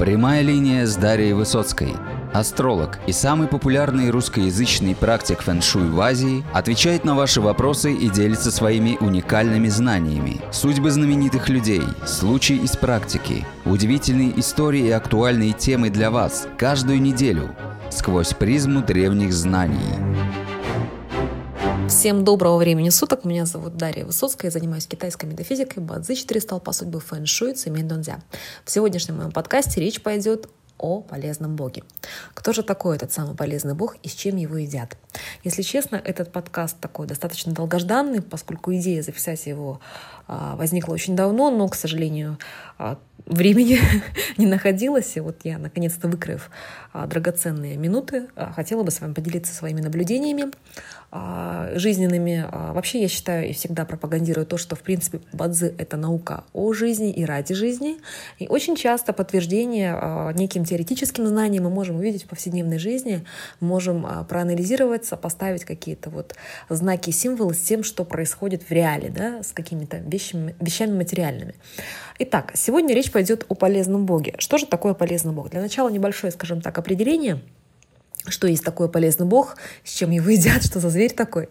Прямая линия с Дарьей Высоцкой. Астролог и самый популярный русскоязычный практик фэн-шуй в Азии отвечает на ваши вопросы и делится своими уникальными знаниями. Судьбы знаменитых людей, случаи из практики, удивительные истории и актуальные темы для вас каждую неделю сквозь призму древних знаний. Всем доброго времени суток. Меня зовут Дарья Высоцкая. Я занимаюсь китайской метафизикой, бадзи, четыре столпа судьбы, фэн-шуй, цемень донзя. В сегодняшнем моем подкасте речь пойдет о полезном боге. Кто же такой этот самый полезный бог и с чем его едят? Если честно, этот подкаст такой достаточно долгожданный, поскольку идея записать его а, возникла очень давно, но, к сожалению, а, времени не находилось. И вот я, наконец-то, выкрыв а, драгоценные минуты, хотела бы с вами поделиться своими наблюдениями жизненными. Вообще я считаю и всегда пропагандирую то, что, в принципе, бадзи — это наука о жизни и ради жизни. И очень часто подтверждение неким теоретическим знаниям мы можем увидеть в повседневной жизни, можем проанализировать, сопоставить какие-то вот знаки, символы с тем, что происходит в реале, да, с какими-то вещами, вещами материальными. Итак, сегодня речь пойдет о полезном Боге. Что же такое полезный Бог? Для начала небольшое, скажем так, определение, что есть такой полезный Бог, с чем его едят, что за зверь такой.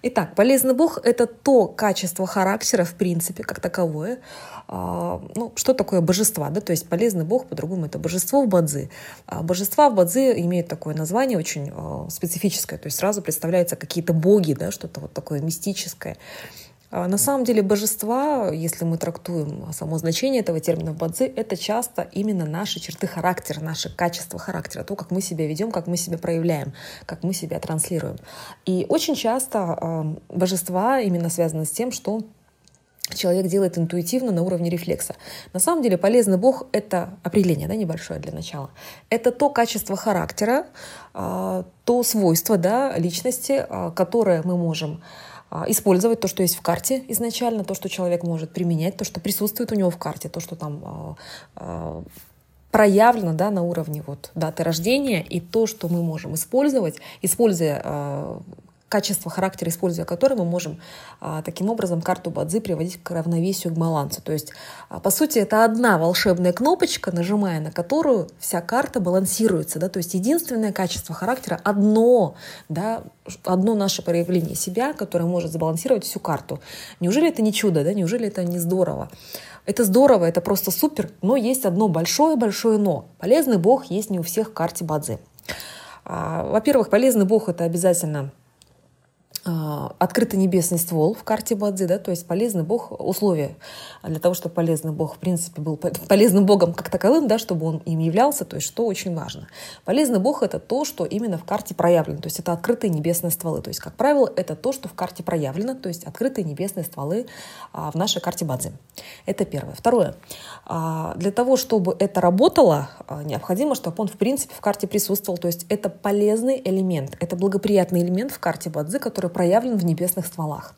Итак, полезный Бог — это то качество характера, в принципе, как таковое. А, ну, что такое божество? Да? То есть полезный Бог, по-другому, это божество в Бадзи. А божества в Бадзи имеют такое название очень а, специфическое, то есть сразу представляются какие-то боги, да, что-то вот такое мистическое. А на самом деле божества, если мы трактуем само значение этого термина в бадзи, это часто именно наши черты характера, наши качества характера, то, как мы себя ведем, как мы себя проявляем, как мы себя транслируем. И очень часто божества именно связаны с тем, что человек делает интуитивно на уровне рефлекса. На самом деле полезный Бог — это определение да, небольшое для начала. Это то качество характера, а, то свойство да, личности, а, которое мы можем а, использовать то, что есть в карте изначально, то, что человек может применять, то, что присутствует у него в карте, то, что там а, а, проявлено да, на уровне вот, даты рождения, и то, что мы можем использовать, используя качество характера, используя которое мы можем а, таким образом карту Бадзи приводить к равновесию, к балансу. То есть, а, по сути, это одна волшебная кнопочка, нажимая на которую вся карта балансируется. Да? То есть, единственное качество характера одно, да, одно наше проявление себя, которое может сбалансировать всю карту. Неужели это не чудо, да? неужели это не здорово? Это здорово, это просто супер, но есть одно большое-большое но. Полезный бог есть не у всех в карте Бадзи. А, во-первых, полезный бог — это обязательно открытый небесный ствол в карте Бадзи, да, то есть полезный бог, условия для того, чтобы полезный бог, в принципе, был полезным богом как таковым, да, чтобы он им являлся, то есть что очень важно. Полезный бог — это то, что именно в карте проявлено, то есть это открытые небесные стволы, то есть, как правило, это то, что в карте проявлено, то есть открытые небесные стволы а, в нашей карте Бадзи. Это первое. Второе. А, для того, чтобы это работало, необходимо, чтобы он, в принципе, в карте присутствовал, то есть это полезный элемент, это благоприятный элемент в карте Бадзи, который проявлен в небесных стволах.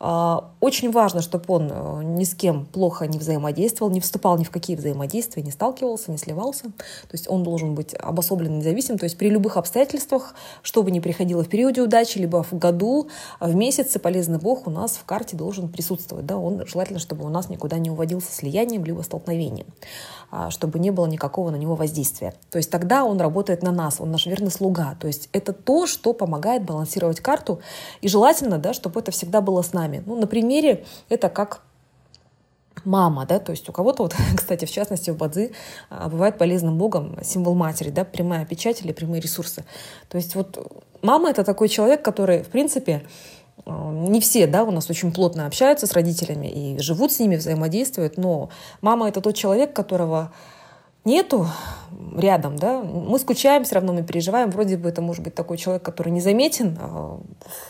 А, очень важно, чтобы он э, ни с кем плохо не взаимодействовал, не вступал ни в какие взаимодействия, не сталкивался, не сливался. То есть он должен быть обособлен независим. То есть при любых обстоятельствах, что бы ни приходило в периоде удачи, либо в году, э, в месяце, полезный бог у нас в карте должен присутствовать. Да? Он желательно, чтобы у нас никуда не уводился слиянием, либо столкновением, а, чтобы не было никакого на него воздействия. То есть тогда он работает на нас, он наш верный слуга. То есть это то, что помогает балансировать карту. И желательно, да, чтобы это всегда было с нами. Ну, на примере это как мама, да, то есть у кого-то, вот, кстати, в частности, в Бадзи а, бывает полезным богом символ матери, да, прямая печать или прямые ресурсы. То есть вот мама — это такой человек, который, в принципе, а, не все, да, у нас очень плотно общаются с родителями и живут с ними, взаимодействуют, но мама — это тот человек, которого нету рядом, да, мы скучаем, все равно мы переживаем. Вроде бы это может быть такой человек, который незаметен а,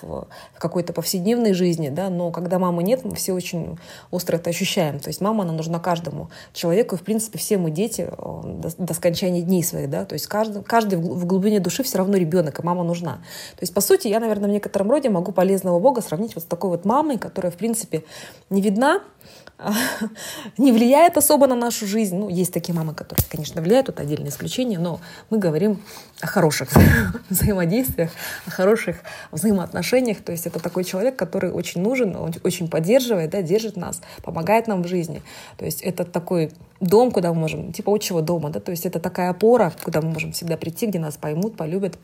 в какой-то повседневной жизни, да, но когда мамы нет, мы все очень остро это ощущаем. То есть мама, она нужна каждому человеку, и, в принципе, все мы дети а, до, до скончания дней своих, да, то есть каждый, каждый в глубине души все равно ребенок, и мама нужна. То есть, по сути, я, наверное, в некотором роде могу полезного Бога сравнить вот с такой вот мамой, которая, в принципе, не видна, не влияет особо на нашу жизнь. Ну, есть такие мамы, которые, конечно, влияют, это отдельное исключение, но мы говорим о хороших взаимодействиях, о хороших взаимоотношениях. То есть это такой человек, который очень нужен, он очень поддерживает, да, держит нас, помогает нам в жизни. То есть это такой дом, куда мы можем, типа отчего дома, да, то есть это такая опора, куда мы можем всегда прийти, где нас поймут, полюбят,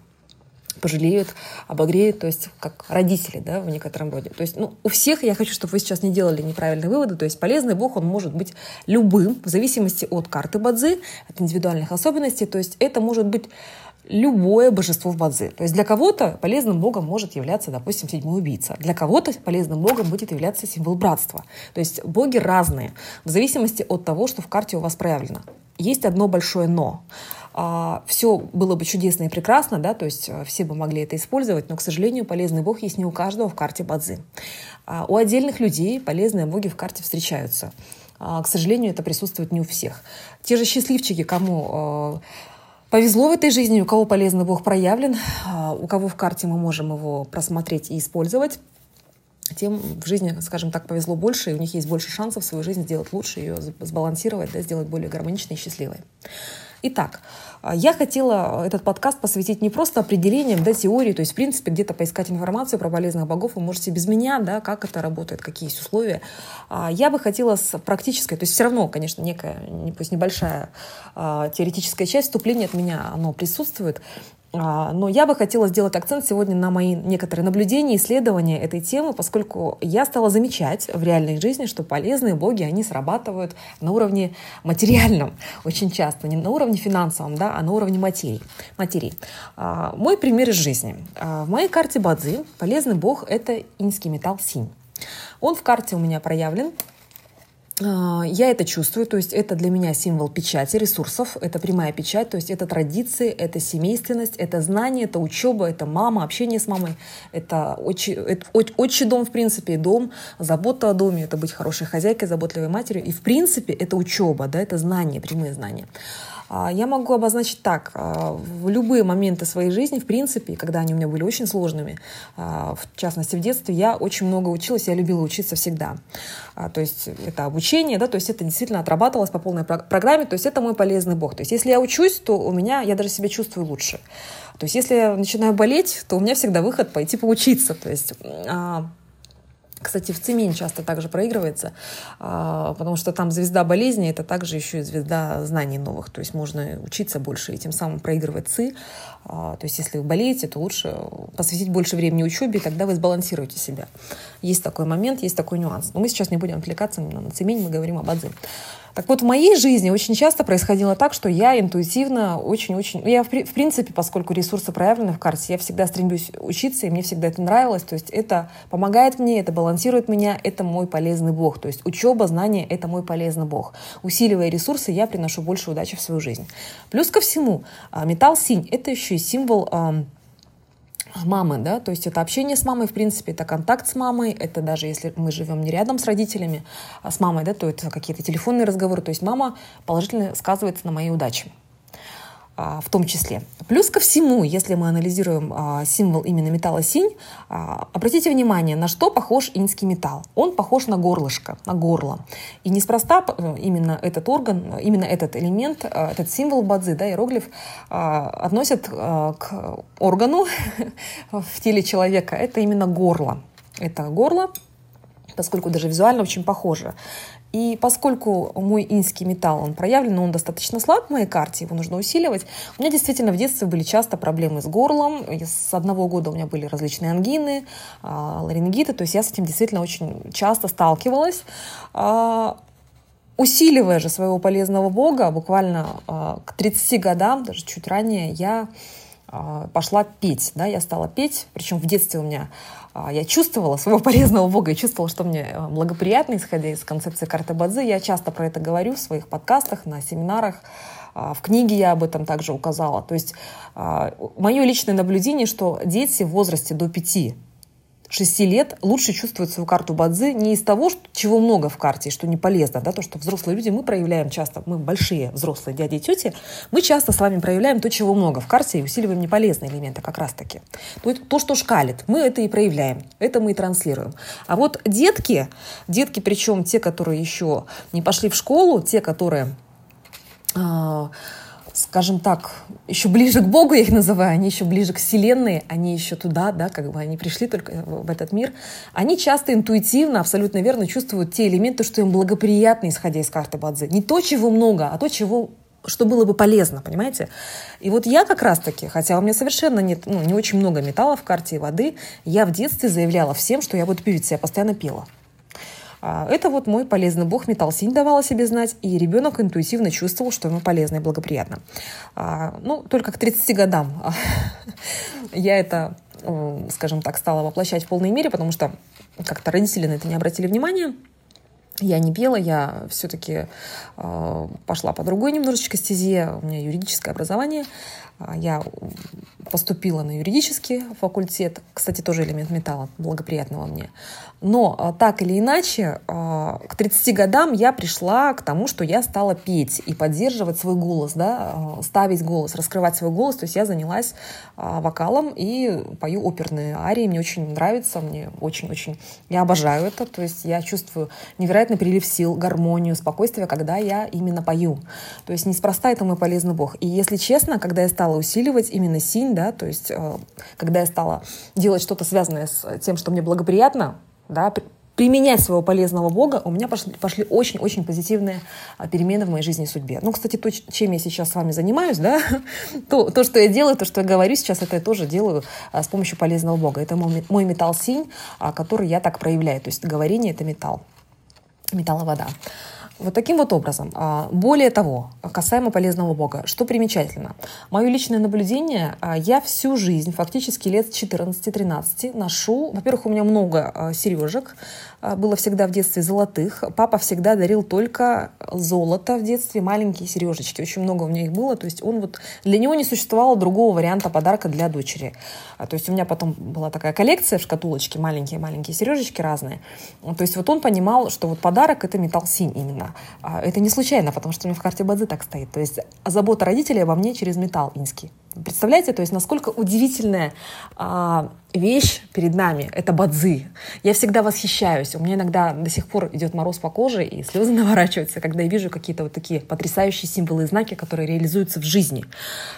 пожалеют, обогреют, то есть как родители, да, в некотором роде. То есть, ну, у всех, я хочу, чтобы вы сейчас не делали неправильные выводы, то есть полезный Бог, он может быть любым, в зависимости от карты Бадзи, от индивидуальных особенностей, то есть это может быть любое божество в Бадзи. То есть для кого-то полезным богом может являться, допустим, седьмой убийца. Для кого-то полезным богом будет являться символ братства. То есть боги разные, в зависимости от того, что в карте у вас проявлено. Есть одно большое «но». А, все было бы чудесно и прекрасно, да, то есть э, все бы могли это использовать, но, к сожалению, полезный бог есть не у каждого в карте Бадзи. А у отдельных людей полезные боги в карте встречаются. А, к сожалению, это присутствует не у всех. Те же счастливчики, кому э, повезло в этой жизни, у кого полезный бог проявлен, у кого в карте мы можем его просмотреть и использовать, тем в жизни, скажем так, повезло больше, и у них есть больше шансов свою жизнь сделать лучше, ее сбалансировать, да, сделать более гармоничной и счастливой. Итак, а, я хотела этот подкаст посвятить не просто определениям, да, теории, то есть, в принципе, где-то поискать информацию про полезных богов, вы можете без меня, да, как это работает, какие есть условия. А, я бы хотела с практической, то есть все равно, конечно, некая, пусть небольшая а, теоретическая часть вступления от меня, оно присутствует, но я бы хотела сделать акцент сегодня на мои некоторые наблюдения, исследования этой темы, поскольку я стала замечать в реальной жизни, что полезные боги, они срабатывают на уровне материальном очень часто, не на уровне финансовом, да, а на уровне материи. материи. А, мой пример из жизни. А, в моей карте Бадзи полезный бог – это инский металл синь. Он в карте у меня проявлен а, я это чувствую, то есть это для меня символ печати, ресурсов, это прямая печать, то есть это традиции, это семейственность, это знание, это учеба, это мама, общение с мамой, это отчий, это отчий дом, в принципе, дом, забота о доме, это быть хорошей хозяйкой, заботливой матерью, и в принципе это учеба, да, это знания, прямые знания. А, я могу обозначить так. А, в любые моменты своей жизни, в принципе, когда они у меня были очень сложными, а, в частности, в детстве, я очень много училась, я любила учиться всегда. То есть это обучение, да, то есть это действительно отрабатывалось по полной программе, то есть это мой полезный бог. То есть если я учусь, то у меня, я даже себя чувствую лучше. То есть если я начинаю болеть, то у меня всегда выход пойти поучиться. То есть кстати, в Цимень часто также проигрывается, а, потому что там звезда болезни, это также еще и звезда знаний новых. То есть можно учиться больше и тем самым проигрывать ЦИ. А, то есть если вы болеете, то лучше посвятить больше времени учебе, тогда вы сбалансируете себя. Есть такой момент, есть такой нюанс. Но мы сейчас не будем отвлекаться на Цимень, мы говорим об Адзе. Так вот, в моей жизни очень часто происходило так, что я интуитивно очень-очень... Я, в, в принципе, поскольку ресурсы проявлены в карте, я всегда стремлюсь учиться, и мне всегда это нравилось. То есть это помогает мне, это балансирует меня, это мой полезный бог. То есть учеба, знания — это мой полезный бог. Усиливая ресурсы, я приношу больше удачи в свою жизнь. Плюс ко всему, а, металл синь — это еще и символ мамы, да, то есть это общение с мамой, в принципе, это контакт с мамой, это даже если мы живем не рядом с родителями, а с мамой, да, то это какие-то телефонные разговоры, то есть мама положительно сказывается на моей удаче. А, в том числе. Плюс ко всему, если мы анализируем а, символ именно металла синь, а, обратите внимание, на что похож инский металл. Он похож на горлышко, на горло. И неспроста э, именно этот орган, именно этот элемент, этот символ бадзи, да, иероглиф, относят к органу в теле человека. Это именно горло. Это горло, поскольку даже визуально очень похоже. И поскольку мой инский металл, он проявлен, но он достаточно слаб в моей карте, его нужно усиливать, у меня действительно в детстве были часто проблемы с горлом. С одного года у меня были различные ангины, а, ларингиты, то есть я с этим действительно очень часто сталкивалась. А, усиливая же своего полезного бога, буквально а, к 30 годам, даже чуть ранее, я пошла петь. Да, я стала петь, причем в детстве у меня я чувствовала своего полезного Бога, я чувствовала, что мне э, благоприятно, исходя из концепции карты Бадзи. Я часто про это говорю в своих подкастах, на семинарах. А, в книге я об этом также указала. То есть а, мое личное наблюдение, что дети в возрасте до 5 6 лет лучше чувствуют свою карту Бадзи не из того, что, чего много в карте, что не полезно, да, то, что взрослые люди, мы проявляем часто, мы большие взрослые дяди и тети, мы часто с вами проявляем то, чего много в карте и усиливаем неполезные элементы как раз-таки. То, то, что шкалит, мы это и проявляем, это мы и транслируем. А вот детки, детки причем те, которые еще не пошли в школу, те, которые а, скажем так, еще ближе к Богу, я их называю, они еще ближе к Вселенной, они еще туда, да, как бы они пришли только в этот мир, они часто интуитивно, абсолютно верно чувствуют те элементы, что им благоприятно, исходя из карты Бадзи. Не то, чего много, а то, чего что было бы полезно, понимаете? И вот я как раз-таки, хотя у меня совершенно нет, ну, не очень много металла в карте и воды, я в детстве заявляла всем, что я буду певицей, я постоянно пела. А, это вот мой полезный бог Металсинь давал о себе знать, и ребенок интуитивно чувствовал, что ему полезно и благоприятно. А, ну, только к 30 годам я это, скажем так, стала воплощать в полной мере, потому что как-то родители на это не обратили внимания. Я не пела, я все-таки э, пошла по другой немножечко стезе. У меня юридическое образование. Я поступила на юридический факультет, кстати, тоже элемент металла, благоприятного мне. Но а, так или иначе, а, к 30 годам я пришла к тому, что я стала петь и поддерживать свой голос, да, а, ставить голос, раскрывать свой голос. То есть я занялась вокалом и пою оперные арии. Мне очень нравится, мне очень-очень... Я обожаю это. То есть я чувствую невероятный прилив сил, гармонию, спокойствие, когда я именно пою. То есть неспроста это мой полезный бог. И если честно, когда я стала усиливать именно синь, да, то есть э, когда я стала делать что-то связанное с тем, что мне благоприятно, да, применять своего полезного Бога, у меня пошли, пошли очень-очень позитивные а, перемены в моей жизни и судьбе. Ну, кстати, то, чем я сейчас с вами занимаюсь, да, то, то, что я делаю, то, что я говорю сейчас, это я тоже делаю а, с помощью полезного Бога. Это мой, мой металл синь, а, который я так проявляю. То есть говорение — это металл, металловода. Вот таким вот образом. А, более того, касаемо полезного Бога, что примечательно. Мое личное наблюдение, а, я всю жизнь, фактически лет 14-13, ношу, во-первых, у меня много а, сережек, было всегда в детстве золотых. Папа всегда дарил только золото в детстве, маленькие сережечки. Очень много у меня их было. То есть он вот для него не существовало другого варианта подарка для дочери. То есть у меня потом была такая коллекция в шкатулочке, маленькие-маленькие сережечки разные. То есть вот он понимал, что вот подарок это металл синь именно. А, это не случайно, потому что у меня в карте Бадзи так стоит. То есть забота родителей обо мне через металл инский. Представляете, то есть насколько удивительная а, вещь перед нами. Это бадзи. Я всегда восхищаюсь. У меня иногда до сих пор идет мороз по коже, и слезы наворачиваются, когда я вижу какие-то вот такие потрясающие символы и знаки, которые реализуются в жизни.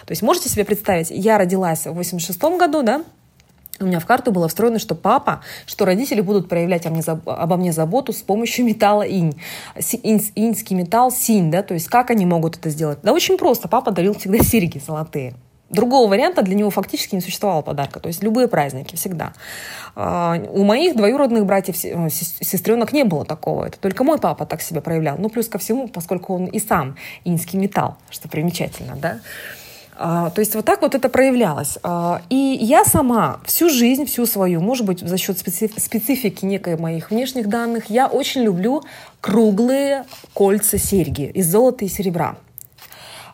То есть можете себе представить, я родилась в 86 году, да, у меня в карту было встроено, что папа, что родители будут проявлять обо мне, заботу с помощью металла инь. инь. Иньский металл синь, да, то есть как они могут это сделать? Да очень просто, папа дарил всегда серьги золотые. Другого варианта для него фактически не существовало подарка. То есть любые праздники всегда. А, у моих двоюродных братьев, сестренок не было такого. Это только мой папа так себя проявлял. Ну, плюс ко всему, поскольку он и сам инский металл, что примечательно, да. А, то есть вот так вот это проявлялось. А, и я сама всю жизнь, всю свою, может быть, за счет специфики некой моих внешних данных, я очень люблю круглые кольца серьги из золота и серебра.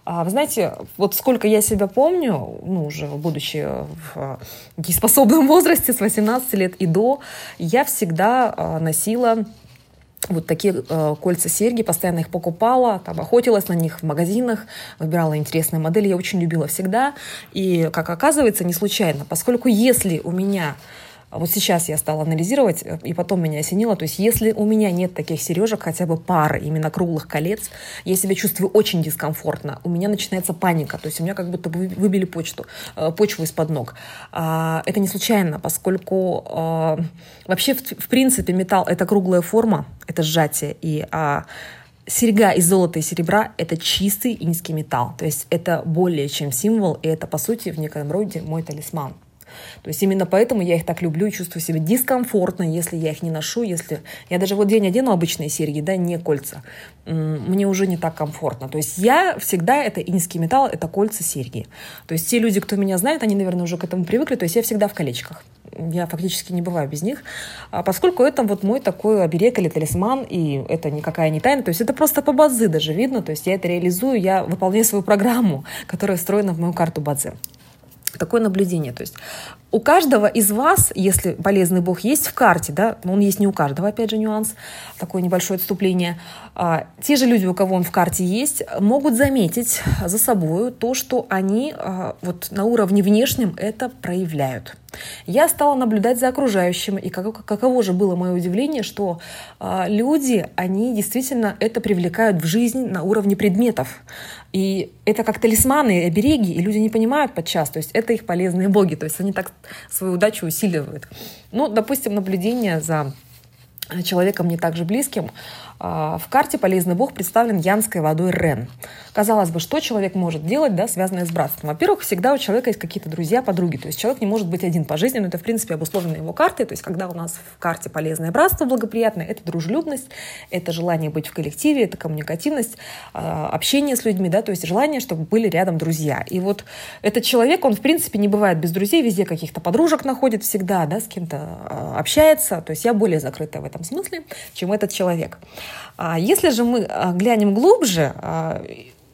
А, вы знаете, вот сколько я себя помню, ну, уже будучи в дееспособном возрасте, с 18 лет и до, я всегда носила вот такие э, кольца серьги, постоянно их покупала, там, охотилась на них в магазинах, выбирала интересные модели, я очень любила всегда. И, как оказывается, не случайно, поскольку если у меня вот сейчас я стала анализировать, э, и потом меня осенило, то есть если у меня нет таких сережек, хотя бы пары именно круглых колец, я себя чувствую очень дискомфортно, у меня начинается паника, то есть у меня как будто бы выбили почту, э, почву из-под ног. А, это не случайно, поскольку а, вообще, в принципе, металл — это круглая форма, это сжатие, и а, серьга из золота и серебра — это чистый инский металл. То есть это более чем символ, и это, по сути, в некоем роде мой талисман. То есть именно поэтому я их так люблю и чувствую себя дискомфортно, если я их не ношу, если я даже вот день одену обычные серьги, да, не кольца, мне уже не так комфортно. То есть я всегда, это инский металл, это кольца, серьги. То есть те люди, кто меня знает, они, наверное, уже к этому привыкли, то есть я всегда в колечках. Я фактически не бываю без них, а поскольку это вот мой такой оберег или талисман, и это никакая не тайна, то есть это просто по базы даже видно, то есть я это реализую, я выполняю свою программу, которая встроена в мою карту базы такое наблюдение. То есть у каждого из вас, если полезный бог есть в карте, да, но он есть не у каждого, опять же, нюанс, такое небольшое отступление, а, те же люди, у кого он в карте есть, могут заметить за собой то, что они а, вот на уровне внешнем это проявляют. Я стала наблюдать за окружающим, и как, каково же было мое удивление, что э, люди, они действительно это привлекают в жизнь на уровне предметов. И это как талисманы, обереги, и люди не понимают подчас, то есть это их полезные боги, то есть они так свою удачу усиливают. Ну, допустим, наблюдение за человеком не так же близким, в карте «Полезный бог» представлен янской водой Рен. Казалось бы, что человек может делать, да, связанное с братством? Во-первых, всегда у человека есть какие-то друзья, подруги. То есть человек не может быть один по жизни, но это, в принципе, обусловлено его картой. То есть когда у нас в карте «Полезное братство» благоприятное, это дружелюбность, это желание быть в коллективе, это коммуникативность, а, общение с людьми, да, то есть желание, чтобы были рядом друзья. И вот этот человек, он, в принципе, не бывает без друзей, везде каких-то подружек находит всегда, да, с кем-то а, общается. То есть я более закрытая в этом смысле, чем этот человек. А если же мы а, глянем глубже, а,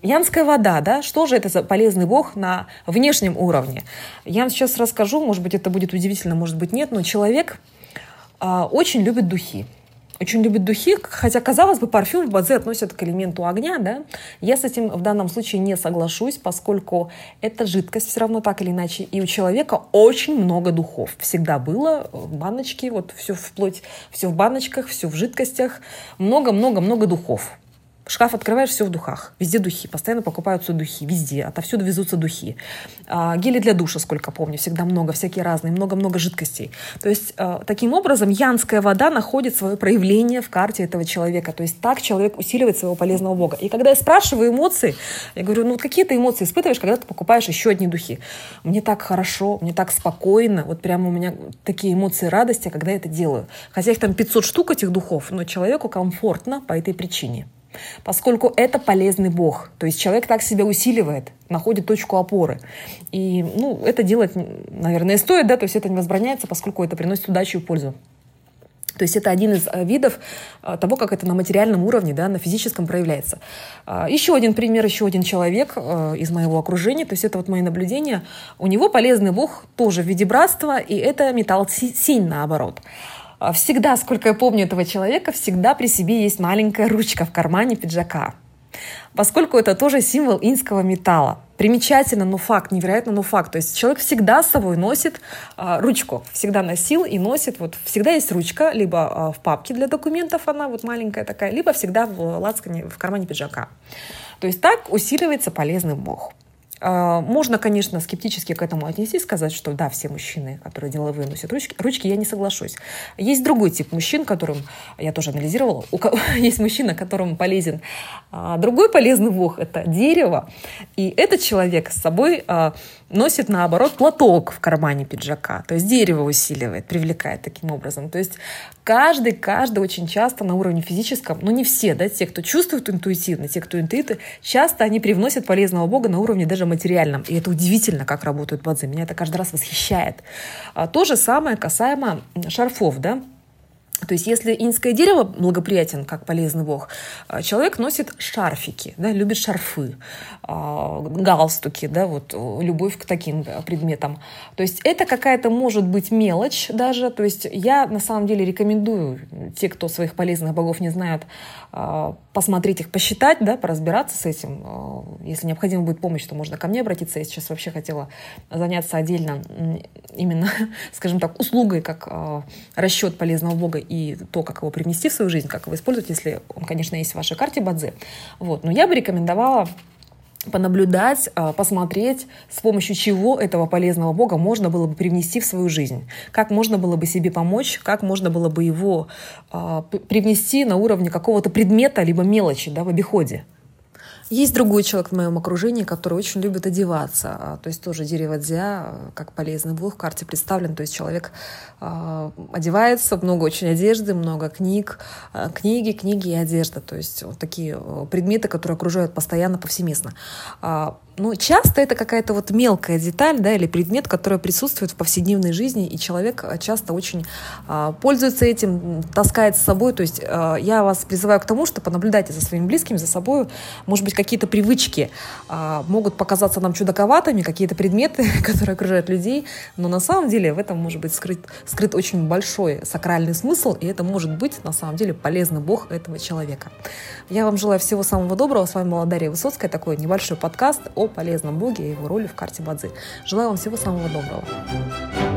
Янская вода, да, что же это за полезный бог на внешнем уровне? Я вам сейчас расскажу, может быть, это будет удивительно, может быть, нет, но человек очень любит духи очень любит духи, хотя, казалось бы, парфюм в базе относят к элементу огня, да, я с этим в данном случае не соглашусь, поскольку это жидкость все равно так или иначе, и у человека очень много духов. Всегда было в баночке, вот все вплоть, все в баночках, все в жидкостях, много-много-много духов. Шкаф открываешь, все в духах. Везде духи. Постоянно покупаются духи. Везде. Отовсюду везутся духи. А, гели для душа, сколько помню. Всегда много. Всякие разные. Много-много жидкостей. То есть, а, таким образом, янская вода находит свое проявление в карте этого человека. То есть, так человек усиливает своего полезного бога. И когда я спрашиваю эмоции, я говорю, ну, вот какие ты эмоции испытываешь, когда ты покупаешь еще одни духи? Мне так хорошо, мне так спокойно. Вот прямо у меня такие эмоции радости, когда я это делаю. Хотя их там 500 штук, этих духов, но человеку комфортно по этой причине поскольку это полезный Бог. То есть человек так себя усиливает, находит точку опоры. И ну, это делать, наверное, стоит, да, то есть это не возбраняется, поскольку это приносит удачу и пользу. То есть это один из э, видов э, того, как это на материальном уровне, да, на физическом проявляется. А, еще один пример, еще один человек э, из моего окружения, то есть это вот мои наблюдения. У него полезный бог тоже в виде братства, и это металл синь наоборот. А, всегда, сколько я помню этого человека, всегда при себе есть маленькая ручка в кармане пиджака. Поскольку это тоже символ инского металла. Примечательно, но факт, невероятно, но факт. То есть человек всегда с собой носит а, ручку, всегда носил и носит. Вот всегда есть ручка, либо а, в папке для документов она вот маленькая такая, либо всегда в лацкане, в кармане пиджака. То есть так усиливается полезный бог. А, можно, конечно, скептически к этому отнестись, сказать, что да, все мужчины, которые деловые носят ручки, ручки я не соглашусь. Есть другой тип мужчин, которым я тоже анализировала. У кого, есть мужчина, которому полезен а, другой полезный бог – это дерево. И этот человек с собой а, носит, наоборот, платок в кармане пиджака. То есть дерево усиливает, привлекает таким образом. То есть каждый, каждый очень часто на уровне физическом, ну не все, да, те, кто чувствует интуитивно, те, кто интуиты, часто они привносят полезного бога на уровне даже материальном. И это удивительно, как работают бадзи. Меня это каждый раз восхищает. А то же самое касаемо шарфов, да. То есть, если инское дерево благоприятен, как полезный бог, а, человек носит шарфики, да, любит шарфы, а, галстуки, да, вот любовь к таким предметам. То есть, это какая-то может быть мелочь даже. То есть, я на самом деле рекомендую те, кто своих полезных богов не знают, а, посмотреть их, посчитать, да, поразбираться с этим. Если необходима будет помощь, то можно ко мне обратиться. Я сейчас вообще хотела заняться отдельно именно, скажем так, услугой, как расчет полезного бога и то, как его привнести в свою жизнь, как его использовать, если он, конечно, есть в вашей карте Бадзе. Вот. Но я бы рекомендовала понаблюдать, а, посмотреть, с помощью чего этого полезного Бога можно было бы привнести в свою жизнь, как можно было бы себе помочь, как можно было бы его а, привнести на уровне какого-то предмета либо мелочи да, в обиходе. Есть другой человек в моем окружении, который очень любит одеваться. А, то есть тоже дерево дзя, как полезный бог в карте представлен. То есть человек э, одевается, много очень одежды, много книг, э, книги, книги и одежда. То есть вот такие предметы, которые окружают постоянно, повсеместно. Ну, часто это какая-то вот мелкая деталь, да, или предмет, который присутствует в повседневной жизни, и человек а, часто очень а, пользуется этим, таскает с собой. То есть а, я вас призываю к тому, что понаблюдайте за своими близкими, за собой. Может быть, какие-то привычки а, могут показаться нам чудаковатыми, какие-то предметы, которые окружают людей, но на самом деле в этом может быть скрыт, скрыт очень большой сакральный смысл, и это может быть на самом деле полезный бог этого человека. Я вам желаю всего самого доброго. С вами была Дарья Высоцкая. Такой небольшой подкаст о полезном боге и его роли в карте Бадзи. Желаю вам всего самого доброго.